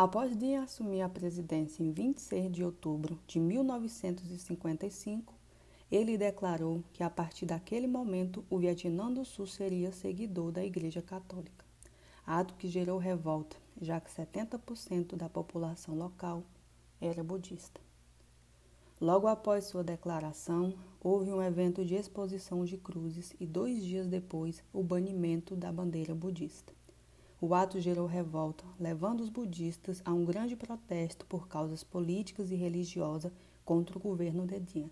Após Diem assumir a presidência em 26 de outubro de 1955, ele declarou que a partir daquele momento o Vietnã do Sul seria seguidor da Igreja Católica, ato que gerou revolta, já que 70% da população local era budista. Logo após sua declaração, houve um evento de exposição de cruzes e dois dias depois o banimento da bandeira budista. O ato gerou revolta, levando os budistas a um grande protesto por causas políticas e religiosas contra o governo de Dien.